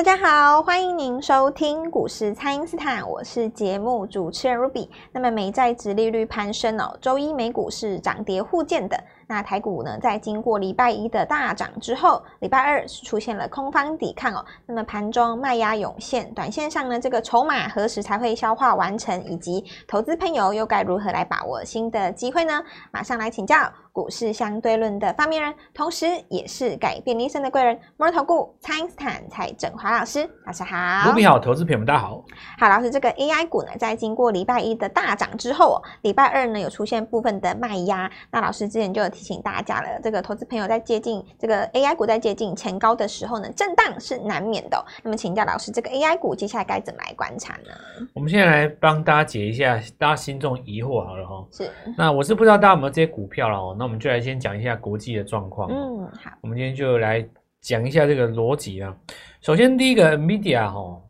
大家好，欢迎您收听股市蔡因斯坦，我是节目主持人 Ruby。那么美债殖利率攀升哦，周一美股是涨跌互见的。那台股呢，在经过礼拜一的大涨之后，礼拜二是出现了空方抵抗哦。那么盘中卖压涌现，短线上呢，这个筹码何时才会消化完成？以及投资朋友又该如何来把握新的机会呢？马上来请教。股市相对论的发明人，同时也是改变你一生的贵人——摩尔投顾蔡恩斯坦蔡振华老师，老师好。卢比好，投资朋友们大家好。好，老师，这个 AI 股呢，在经过礼拜一的大涨之后，礼拜二呢有出现部分的卖压。那老师之前就有提醒大家了，这个投资朋友在接近这个 AI 股在接近前高的时候呢，震荡是难免的。那么，请教老师，这个 AI 股接下来该怎么来观察呢？我们现在来帮大家解一下大家心中疑惑好了哈。是。那我是不知道大家有没有这些股票了哦。那我们就来先讲一下国际的状况。嗯，好。我们今天就来讲一下这个逻辑啊。首先，第一个 Media 哈，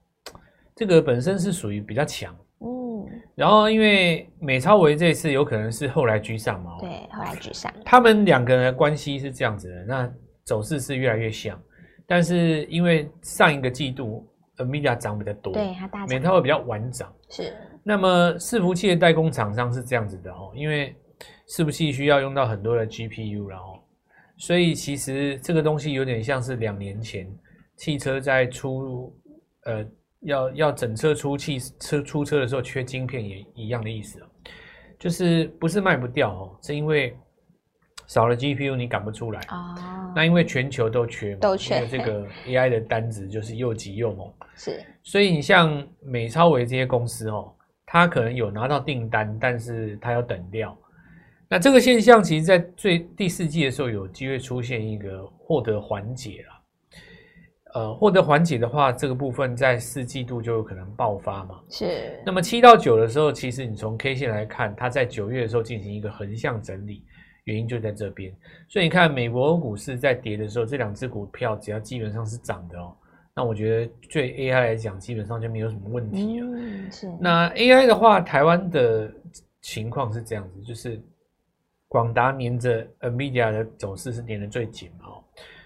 这个本身是属于比较强。嗯。然后，因为美超维这次有可能是后来居上嘛。对，后来居上。他们两个人的关系是这样子的，那走势是越来越像。但是因为上一个季度 NVIDIA 涨比较多，对，它大。美超维比较晚涨。是。那么伺服器的代工厂商是这样子的哦，因为。伺服器需要用到很多的 GPU，然后，所以其实这个东西有点像是两年前汽车在出，呃，要要整车出汽车出车的时候缺晶片也一样的意思，就是不是卖不掉哦，是因为少了 GPU 你赶不出来哦。那因为全球都缺嘛，都缺，这个 AI 的单子就是又急又猛，是。所以你像美超维这些公司哦，它可能有拿到订单，但是它要等料。那这个现象，其实，在最第四季的时候，有机会出现一个获得缓解了。呃，获得缓解的话，这个部分在四季度就有可能爆发嘛。是。那么七到九的时候，其实你从 K 线来看，它在九月的时候进行一个横向整理，原因就在这边。所以你看，美国股市在跌的时候，这两只股票只要基本上是涨的哦，那我觉得对 AI 来讲，基本上就没有什么问题了。嗯，是。那 AI 的话，台湾的情况是这样子，就是。广达黏着 NVIDIA 的走势是黏得最紧嘛？哦，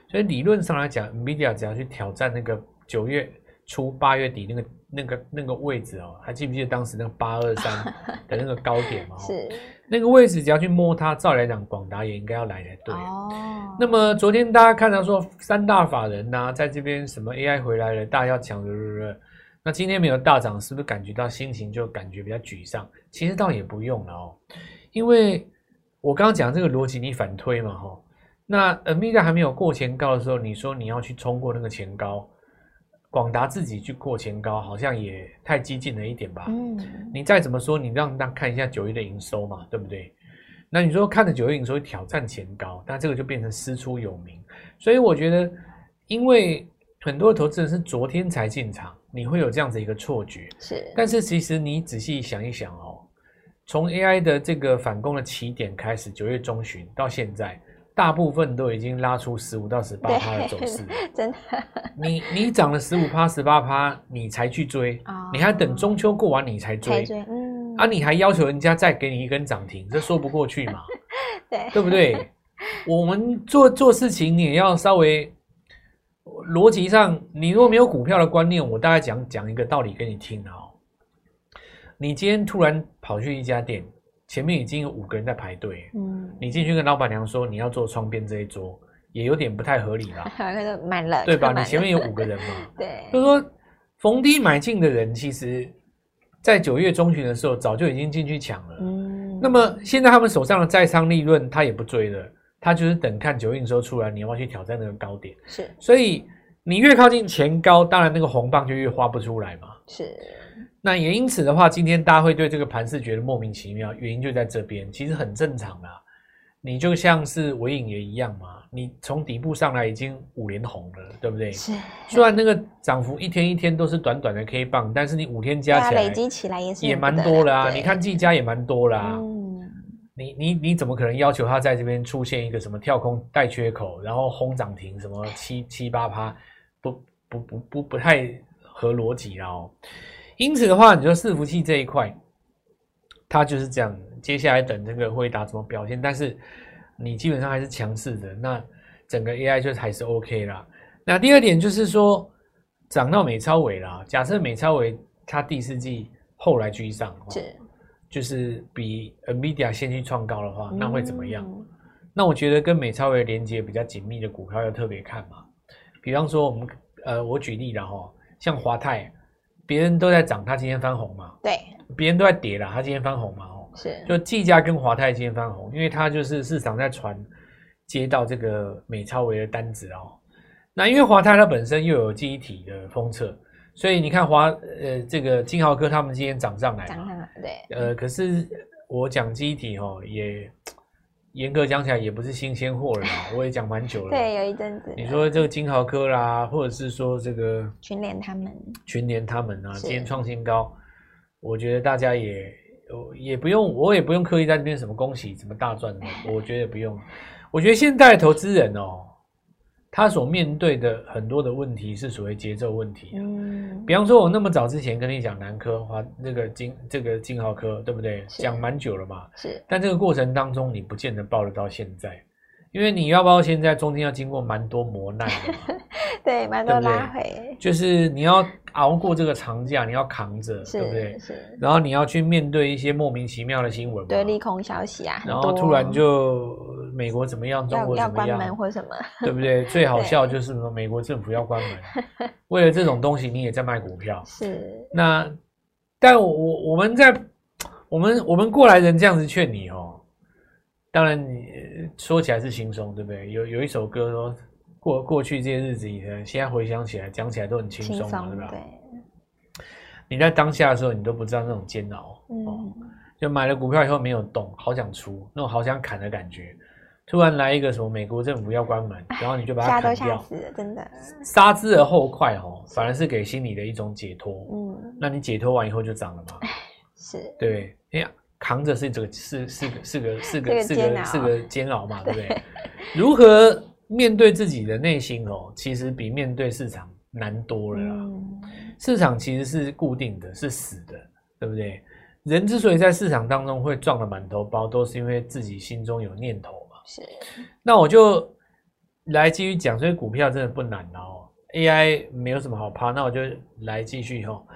所以理论上来讲，NVIDIA 只要去挑战那个九月初、八月底那个、那个、那个位置哦，还记不记得当时那个八二三 的那个高点嘛？是那个位置，只要去摸它，照理来讲，广达也应该要来才对。哦。那么昨天大家看到说三大法人呐、啊，在这边什么 AI 回来了，大家要抢的，那今天没有大涨，是不是感觉到心情就感觉比较沮丧？其实倒也不用了哦，因为。我刚刚讲这个逻辑，你反推嘛，哈，那 NVIDIA 还没有过前高的时候，你说你要去冲过那个前高，广达自己去过前高，好像也太激进了一点吧？嗯，你再怎么说，你让大家看一下九月的营收嘛，对不对？那你说看着九月营收挑战前高，那这个就变成师出有名。所以我觉得，因为很多投资人是昨天才进场，你会有这样子一个错觉。是，但是其实你仔细想一想哦。从 AI 的这个反攻的起点开始，九月中旬到现在，大部分都已经拉出十五到十八趴的走势。真的，你你涨了十五趴、十八趴，你才去追，哦，你还等中秋过完你才追，才追嗯，啊，你还要求人家再给你一根涨停，这说不过去嘛？对，对不对？我们做做事情，你也要稍微逻辑上，你如果没有股票的观念，我大概讲讲一个道理给你听啊。你今天突然跑去一家店，前面已经有五个人在排队。嗯，你进去跟老板娘说你要坐窗边这一桌，也有点不太合理 吧？那个满了，对吧？你前面有五个人嘛？对，就是说逢低买进的人，其实，在九月中旬的时候早就已经进去抢了。嗯，那么现在他们手上的在仓利润，他也不追了，他就是等看九月营收出来，你要不要去挑战那个高点？是，所以你越靠近前高，当然那个红棒就越画不出来嘛。是。那也因此的话，今天大家会对这个盘势觉得莫名其妙，原因就在这边，其实很正常啦。你就像是尾影也一样嘛，你从底部上来已经五连红了，对不对？是。虽然那个涨幅一天一天都是短短的 K 棒，但是你五天加起来，累积起来也是也蛮多的啊。你看技嘉也蛮多啦。嗯。你你你怎么可能要求它在这边出现一个什么跳空带缺口，然后轰涨停什么七七八趴，不不不不不太合逻辑啦哦。因此的话，你说伺服器这一块，它就是这样。接下来等这个辉达怎么表现，但是你基本上还是强势的，那整个 AI 就还是 OK 啦。那第二点就是说，涨到美超伟啦。假设美超伟它第四季后来居上，是，就是比 NVIDIA 先去创高的话，那会怎么样？嗯、那我觉得跟美超伟连接比较紧密的股票要特别看嘛。比方说我们呃，我举例了哈，像华泰，别人都在涨，它今天翻红嘛。对。别人都在跌了，它今天翻红嘛？哦，是。就技嘉跟华泰今天翻红，因为它就是市场在传接到这个美超维的单子哦。那因为华泰它本身又有记忆体的封测，所以你看华呃这个金豪科他们今天涨上来，涨上来对。呃，可是我讲记忆体哦，也严格讲起来也不是新鲜货了啦，我也讲蛮久了。对，有一阵子。你说这个金豪科啦，或者是说这个群联他们，群联他们啊，今天创新高。我觉得大家也也不用，我也不用刻意在那边什么恭喜什么大赚的，我觉得也不用。我觉得现在投资人哦，他所面对的很多的问题是所谓节奏问题。嗯，比方说，我那么早之前跟你讲南科华那个金这个金浩科，对不对？讲蛮久了嘛。是。但这个过程当中，你不见得报得到现在。因为你要不要现在中间要经过蛮多磨难的？对，蛮多拉回。就是你要熬过这个长假，你要扛着，对不对？是。然后你要去面对一些莫名其妙的新闻，对，利空消息啊。然后突然就美国怎么样，中国怎么样，要关门或什么，对不对？最好笑就是说美国政府要关门，为了这种东西你也在卖股票。是。那，但我我们在我们我们过来人这样子劝你哦。当然，你说起来是轻松，对不对？有有一首歌说，过过去这些日子以前，现在回想起来，讲起来都很轻松嘛，对吧？对。你在当下的时候，你都不知道那种煎熬，嗯、哦，就买了股票以后没有动，好想出，那种好想砍的感觉。突然来一个什么美国政府要关门，然后你就把它砍掉，真的。杀之而后快，哦，反而是给心里的一种解脱。嗯，那你解脱完以后就涨了嘛？是，对。哎呀。扛着是这个是是个是个是个是个是个煎熬嘛，对不对？如何面对自己的内心哦，其实比面对市场难多了啦。市场其实是固定的，是死的，对不对？人之所以在市场当中会撞得满头包，都是因为自己心中有念头嘛。是。那我就来继续讲，所以股票真的不难哦。AI 没有什么好怕，那我就来继续哦。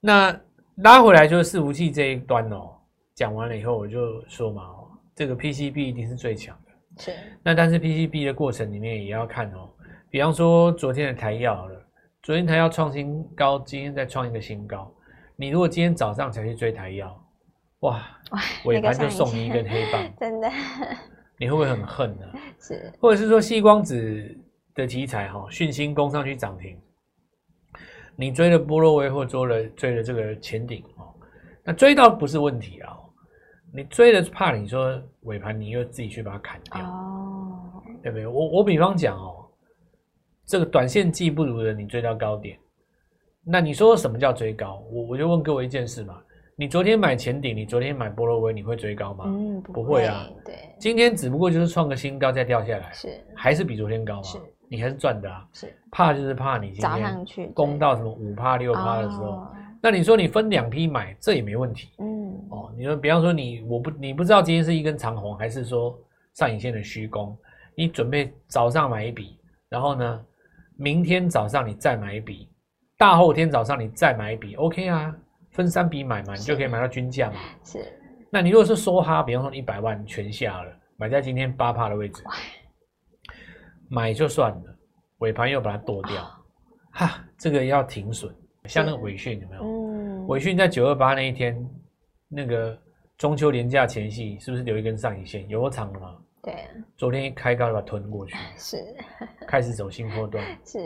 那拉回来就是伺服器这一端哦。讲完了以后，我就说嘛，这个 PCB 一定是最强的。是。那但是 PCB 的过程里面也要看哦，比方说昨天的台药好了，昨天台药创新高，今天再创一个新高。你如果今天早上才去追台药，哇，尾盘就送你一根黑棒，真的。你会不会很恨呢？是。或者是说，矽光子的题材哈，讯星攻上去涨停，你追了波若威或追了追了这个前顶哦，那追到不是问题啊。你追的怕你说尾盘你又自己去把它砍掉，哦，对不对？我我比方讲哦，这个短线技不如人，你追到高点，那你说什么叫追高？我我就问各位一件事嘛，你昨天买前顶，你昨天买波若威，你会追高吗？嗯，不会，不会啊。对，今天只不过就是创个新高再掉下来，是还是比昨天高嘛？是，你还是赚的啊。是，怕就是怕你今天攻到什么五趴六趴的时候。那你说你分两批买，这也没问题。嗯，哦，你说比方说你我不你不知道今天是一根长红还是说上影线的虚攻，你准备早上买一笔，然后呢，明天早上你再买一笔，大后天早上你再买一笔，OK 啊，分三笔买嘛，你就可以买到均价嘛。是。那你如果是梭哈，比方说一百万全下了，买在今天八趴的位置，买就算了，尾盘又把它剁掉，哈，这个要停损。像那个伟讯有没有？嗯，伟讯在九二八那一天，那个中秋连假前夕，是不是留一根上影线？有多长了吗？对，昨天一开高就把它吞过去，是开始走新波段，是。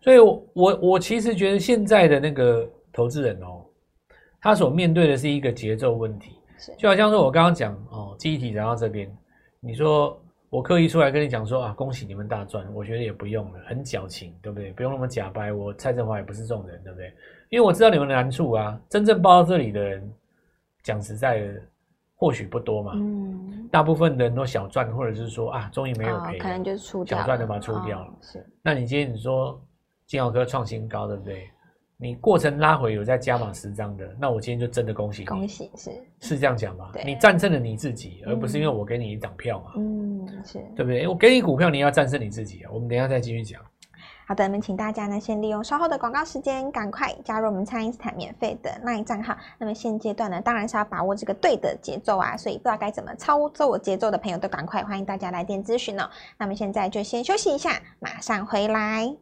所以我，我我其实觉得现在的那个投资人哦，他所面对的是一个节奏问题，是。就好像说我刚刚讲哦，记忆体涨到这边，你说。我刻意出来跟你讲说啊，恭喜你们大赚，我觉得也不用了，很矫情，对不对？不用那么假掰。我蔡振华也不是这种人，对不对？因为我知道你们的难处啊，真正报到这里的人，讲实在的，或许不多嘛。嗯。大部分的人都小赚，或者是说啊，终于没有赔，哦，可能就出掉，小赚的把它出掉了。哦，是。那你今天你说金豪科创新高，对不对？你过程拉回有在加码十张的，那我今天就真的恭喜你，恭喜是是这样讲吗？对，你战胜了你自己，而不是因为我给你一张票嘛。嗯，是对不对？我给你股票，你要战胜你自己啊。我们等一下再继续讲。好的，那么请大家呢先利用稍后的广告时间，赶快加入我们蔡因斯坦免费的 LINE 账号。那么现阶段呢，当然是要把握这个对的节奏啊，所以不知道该怎么操作节奏的朋友都赶快欢迎大家来电咨询哦。那么现在就先休息一下，马上回来。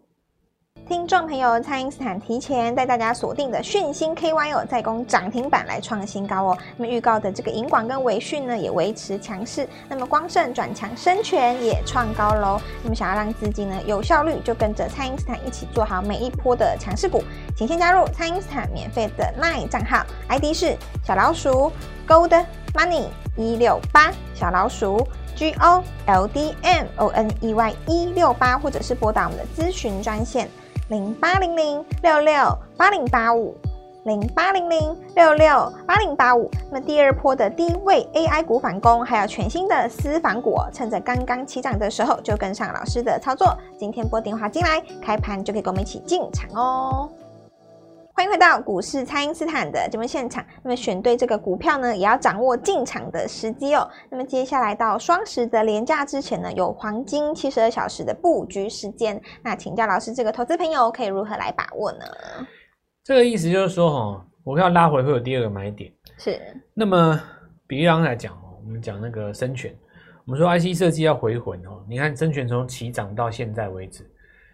听众朋友，蔡因斯坦提前带大家锁定的讯星 KY 哦，再攻涨停板来创新高哦。那么预告的这个银广跟维讯呢，也维持强势。那么光盛转强，生全也创高喽。那么想要让资金呢有效率，就跟着蔡因斯坦一起做好每一波的强势股，请先加入蔡因斯坦免费的 LINE 账号，ID 是小老鼠 Gold Money 一六八，小老鼠 G O L D M O N E Y 一六八，或者是拨打我们的咨询专线。零八零零六六八零八五，零八零零六六八零八五。那么第二波的低位 AI 股反攻，还有全新的私房股，趁着刚刚起涨的时候就跟上老师的操作。今天拨电话进来，开盘就可以跟我们一起进场哦。欢迎回到股市，蔡因斯坦的节目现场。那么选对这个股票呢，也要掌握进场的时机哦。那么接下来到双十的连假之前呢，有黄金七十二小时的布局时间。那请教老师，这个投资朋友可以如何来把握呢？这个意思就是说，哈，股票拉回会有第二个买点。是。那么，比方来讲哦，我们讲那个生全，我们说 IC 设计要回魂哦。你看生全从起涨到现在为止。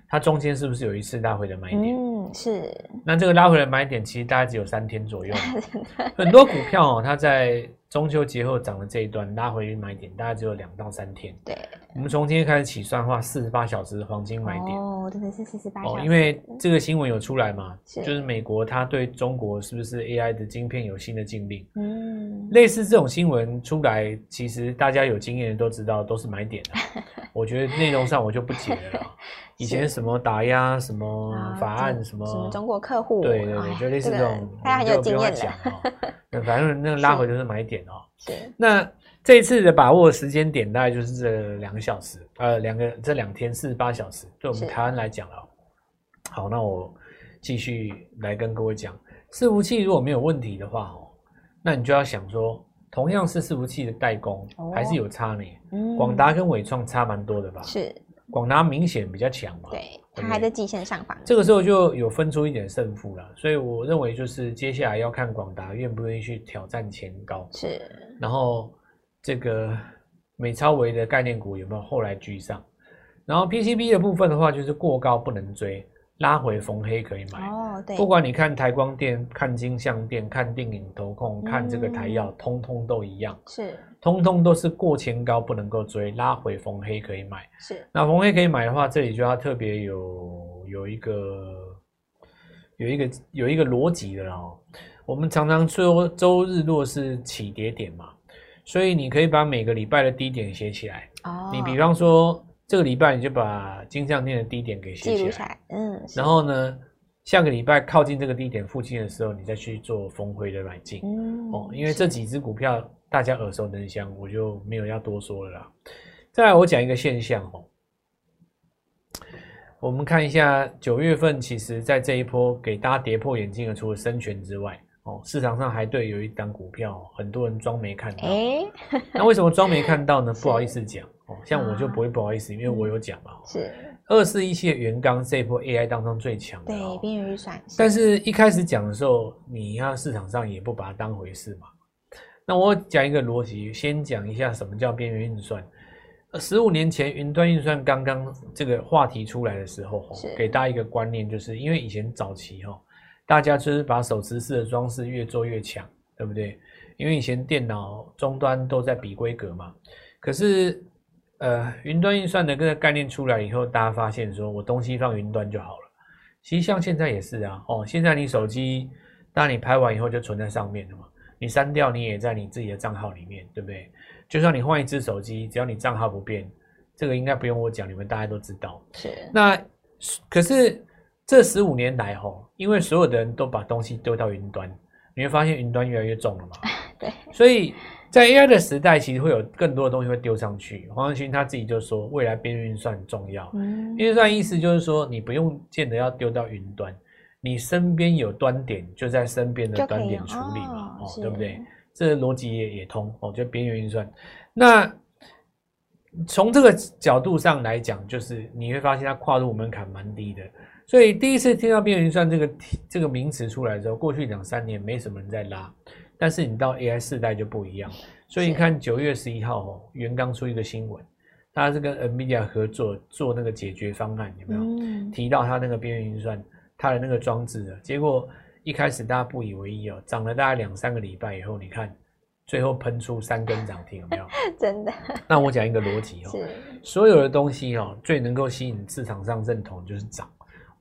它中间是不是有一次拉回的买点？嗯，是。那这个拉回来买点其实大概只有三天左右。很多股票哦，它在中秋节后涨的这一段拉回买点，大概只有两到三天。对。我们从今天开始起算的话，四十八小时的黄金买点。哦，真的是四十八小时。哦，因为这个新闻有出来嘛，是就是美国它对中国是不是 AI 的晶片有新的禁令？嗯。类似这种新闻出来，其实大家有经验的都知道，都是买点。我觉得内容上我就不解了。以前什么打压什么法案什么，什么中国客户，对对对，就类似这种，大家很有经验的。反正那个拉回就是买点哦。是。那这一次的把握时间点大概就是这两个小时，呃，两个这两天四十八小时，对我们台湾来讲了。好，那我继续来跟各位讲，伺服器如果没有问题的话哦，那你就要想说，同样是伺服器的代工，还是有差呢？嗯。广达跟纬创差蛮多的吧？是。广达明显比较强嘛，对，它还在季线上方。这个时候就有分出一点胜负了，所以我认为就是接下来要看广达愿不愿意去挑战前高，是。然后这个美超维的概念股有没有后来居上？然后 PCB 的部分的话，就是过高不能追。拉回逢黑可以买哦，对，不管你看台光电、看金像电、看电影投控、看这个台燿，通通都一样，是，通通都是过前高不能够追，拉回逢黑可以买，是。那逢黑可以买的话，这里就要特别有有一个有一个有一个逻辑的哦。我们常常说周日落是起跌点嘛，所以你可以把每个礼拜的低点写起来哦。你比方说。这个礼拜你就把金像店的低点给写起来，嗯，然后呢，下个礼拜靠近这个低点附近的时候，你再去做逢回的买进，嗯，哦，因为这几只股票大家耳熟能详，我就没有要多说了啦。再来，我讲一个现象哦，我们看一下九月份，其实在这一波给大家跌破眼镜的，除了生全之外，哦，市场上还对有一档股票，很多人装没看到，诶那为什么装没看到呢？不好意思讲哦。像我就不会不好意思，啊、因为我有讲嘛。是二四一七的元刚这一波 AI 当中最强的，对边缘预算。但是一开始讲的时候，你要市场上也不把它当回事嘛。那我讲一个逻辑，先讲一下什么叫边缘运算。十五年前云端运算刚刚这个话题出来的时候，是给大家一个观念，就是因为以前早期哈，大家就是把手持式的装饰越做越强，对不对？因为以前电脑终端都在比规格嘛，可是。呃，云端运算的这个概念出来以后，大家发现说我东西放云端就好了。其实像现在也是啊，哦，现在你手机，当你拍完以后就存在上面了嘛，你删掉你也在你自己的账号里面，对不对？就算你换一只手机，只要你账号不变，这个应该不用我讲，你们大家都知道。是。那可是这十五年来吼，因为所有的人都把东西丢到云端，你会发现云端越来越重了嘛。对。所以。在 AI 的时代，其实会有更多的东西会丢上去。黄仁勋他自己就说，未来边缘运算很重要。嗯，边运算意思就是说，你不用见得要丢到云端，你身边有端点，就在身边的端点处理嘛，哦，对不对？这个逻辑也也通哦，就边缘运算。那从这个角度上来讲，就是你会发现它跨入门槛蛮低的。所以第一次听到边缘运算这个这个名词出来之后，过去两三年没什么人在拉，但是你到 AI 世代就不一样。所以你看九月十一号哦，元刚出一个新闻，他是跟 NVIDIA 合作做那个解决方案，有没有？嗯、提到他那个边缘运算，他的那个装置的结果，一开始大家不以为意哦，涨了大概两三个礼拜以后，你看最后喷出三根涨停，有没有？真的。那我讲一个逻辑哦，是所有的东西哦，最能够吸引市场上认同就是涨。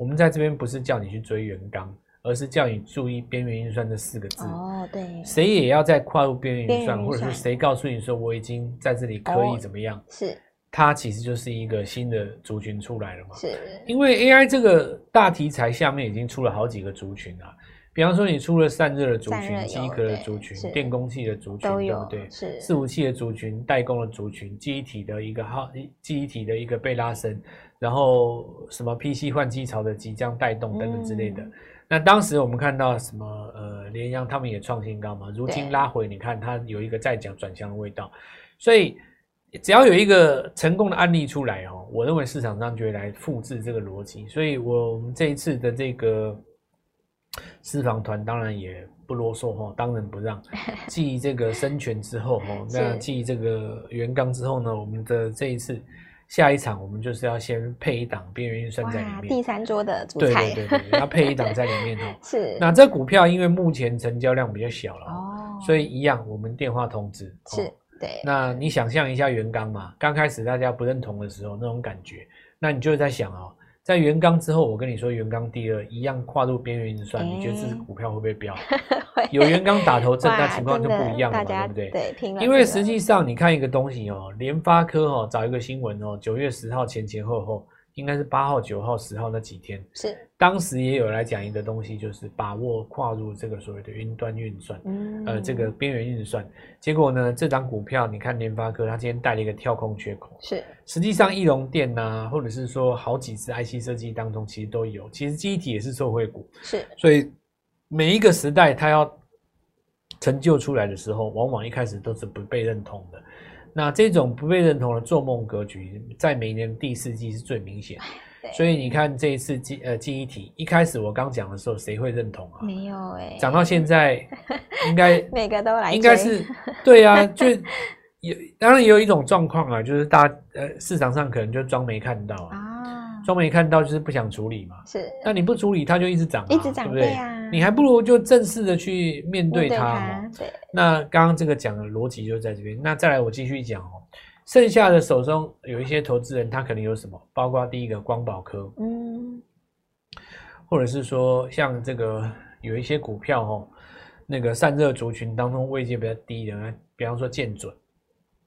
我们在这边不是叫你去追元刚。而是叫你注意边缘运算这四个字哦，对，谁也要在跨入边缘运算，或者是谁告诉你说我已经在这里可以怎么样？哦、是，它其实就是一个新的族群出来了嘛。是，因为 AI 这个大题材下面已经出了好几个族群啊，比方说你出了散热的族群、机壳的族群、电工器的族群，对不对？是，伺服器的族群、代工的族群、记忆体的一个号，记忆体的一个被拉升，然后什么 PC 换机潮的即将带动等等之类的。嗯那当时我们看到什么？呃，联阳他们也创新高嘛。如今拉回，你看它有一个再讲转向的味道。所以只要有一个成功的案例出来哦，我认为市场上就会来复制这个逻辑。所以我们这一次的这个私房团当然也不啰嗦哈，当仁不让。继这个生全之后哈，那继这个元刚之后呢，我们的这一次。下一场我们就是要先配一档边缘运算在里面，第三桌的主菜，对对对，要配一档在里面哦。是，那这股票因为目前成交量比较小了哦，所以一样我们电话通知。是，对。那你想象一下元刚嘛，刚开始大家不认同的时候那种感觉，那你就在想哦。在元刚之后，我跟你说，元刚第二一样跨入边缘运算，你觉得这支股票会不会飙？有元刚打头阵，那情况就不一样了嘛，对不对？对，因为实际上你看一个东西哦，联发科哦，找一个新闻哦，九月十号前前后后。应该是八号、九号、十号那几天，是当时也有来讲一个东西，就是把握跨入这个所谓的云端运算，嗯，呃，这个边缘运算。结果呢，这张股票你看联发科，它今天带了一个跳空缺口，是。实际上，义隆电呐，或者是说好几次 IC 设计当中，其实都有。其实记忆体也是受惠股，是。所以每一个时代，它要成就出来的时候，往往一开始都是不被认同的。那这种不被认同的做梦格局，在每年第四季是最明显。所以你看这一次记呃记忆体一开始我刚讲的时候，谁会认同啊？没有哎、欸，涨到现在 应该每个都来，应该是对啊，就有当然也有一种状况啊，就是大家呃市场上可能就装没看到啊，装没看到就是不想处理嘛。是，那你不处理它就一直涨，一直涨，对不对？对啊你还不如就正式的去面对它。对，那刚刚这个讲的逻辑就在这边。那再来，我继续讲哦。剩下的手中有一些投资人，他可能有什么？包括第一个光宝科，嗯，或者是说像这个有一些股票哦，那个散热族群当中位阶比较低的，比方说建准，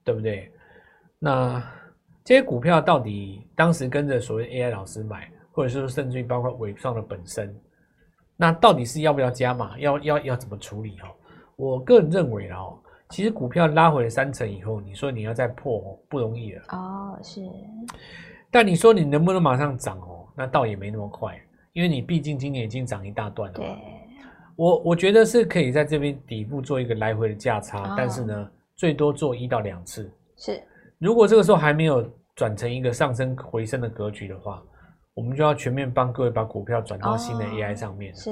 对不对？那这些股票到底当时跟着所谓 AI 老师买，或者是说甚至于包括伟创的本身？那到底是要不要加码？要要要怎么处理？哈，我个人认为哦，其实股票拉回了三成以后，你说你要再破不容易了哦，是。但你说你能不能马上涨哦？那倒也没那么快，因为你毕竟今年已经涨一大段了。对，我我觉得是可以在这边底部做一个来回的价差，哦，但是呢，最多做一到两次。是，如果这个时候还没有转成一个上升回升的格局的话。我们就要全面帮各位把股票转到新的 AI 上面，哦、是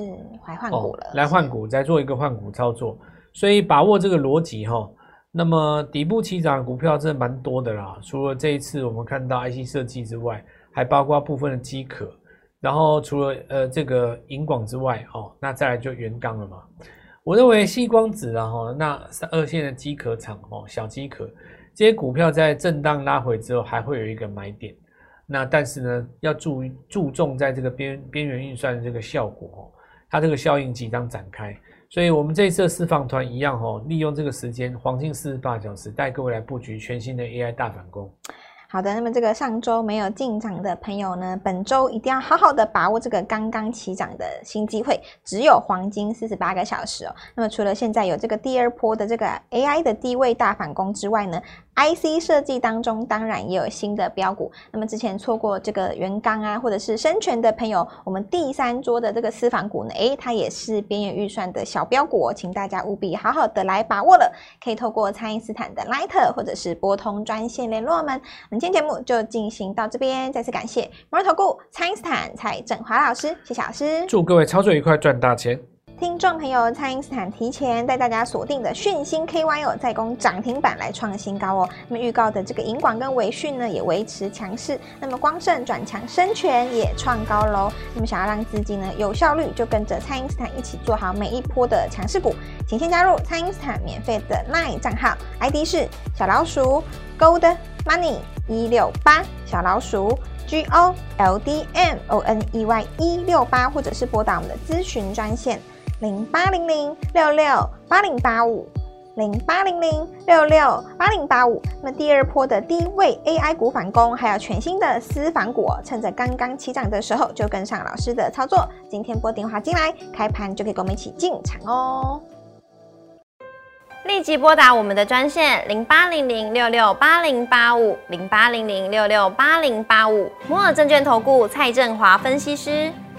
来换股了，哦、来换股，再做一个换股操作，所以把握这个逻辑哈。那么底部起涨的股票真的蛮多的啦，除了这一次我们看到 IC 设计之外，还包括部分的机壳，然后除了呃这个银广之外，哦，那再来就元刚了嘛。我认为矽光子啊哈，那二线的机壳厂哦，小机壳这些股票在震荡拉回之后，还会有一个买点。那但是呢，要注注重在这个边边缘运算的这个效果哦，它这个效应即将展开，所以我们这一次的私房团一样哦，利用这个时间黄金四十八小时带各位来布局全新的 AI 大反攻。好的，那么这个上周没有进场的朋友呢，本周一定要好好的把握这个刚刚起涨的新机会，只有黄金四十八个小时哦。那么除了现在有这个第二波的这个 AI 的低位大反攻之外呢，IC 设计当中当然也有新的标股。那么之前错过这个元刚啊，或者是生全的朋友，我们第三桌的这个私房股呢，诶，它也是边缘预算的小标股哦，请大家务必好好的来把握了。可以透过蔡因斯坦的 Line 或者是拨通专线联络我们。我们今天节目就进行到这边，再次感谢摩尔投顾蔡因斯坦蔡振华老师，谢谢老师，祝各位操作愉快，赚大钱。听众朋友，蔡因斯坦提前带大家锁定的讯星 K Y O，再攻涨停板来创新高哦。那么预告的这个银广跟维讯呢，也维持强势。那么光盛转强，生全也创高喽。那么想要让资金呢有效率，就跟着蔡因斯坦一起做好每一波的强势股，请先加入蔡因斯坦免费的 LINE 账号，ID 是小老鼠 Gold Money 一六八，小老鼠 G O L D M O N E Y 一六八，或者是拨打我们的咨询专线。零八零零六六八零八五，零八零零六六八零八五。那第二波的低位 AI 股反攻，还有全新的私房股，趁着刚刚起涨的时候就跟上老师的操作。今天拨电话进来，开盘就可以跟我们一起进场哦。立即拨打我们的专线零八零零六六八零八五，零八零零六六八零八五。摩尔证券投顾蔡振华分析师。